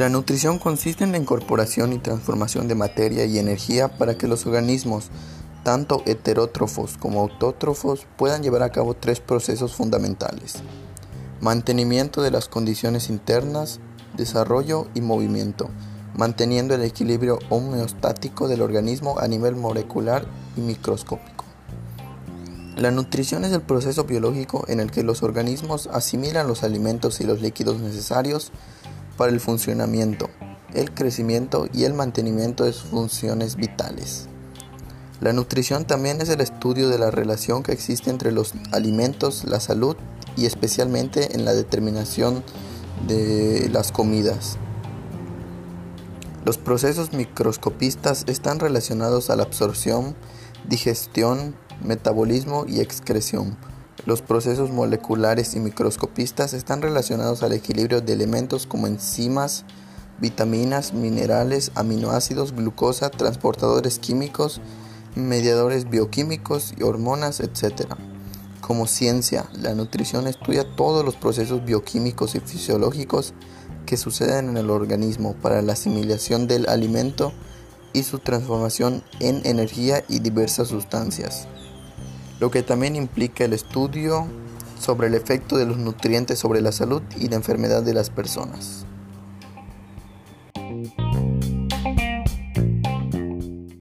La nutrición consiste en la incorporación y transformación de materia y energía para que los organismos, tanto heterótrofos como autótrofos, puedan llevar a cabo tres procesos fundamentales. Mantenimiento de las condiciones internas, desarrollo y movimiento, manteniendo el equilibrio homeostático del organismo a nivel molecular y microscópico. La nutrición es el proceso biológico en el que los organismos asimilan los alimentos y los líquidos necesarios para el funcionamiento, el crecimiento y el mantenimiento de sus funciones vitales. La nutrición también es el estudio de la relación que existe entre los alimentos, la salud y especialmente en la determinación de las comidas. Los procesos microscopistas están relacionados a la absorción, digestión, metabolismo y excreción. Los procesos moleculares y microscopistas están relacionados al equilibrio de elementos como enzimas, vitaminas, minerales, aminoácidos, glucosa, transportadores químicos, mediadores bioquímicos y hormonas, etc. Como ciencia, la nutrición estudia todos los procesos bioquímicos y fisiológicos que suceden en el organismo para la asimilación del alimento y su transformación en energía y diversas sustancias lo que también implica el estudio sobre el efecto de los nutrientes sobre la salud y la enfermedad de las personas.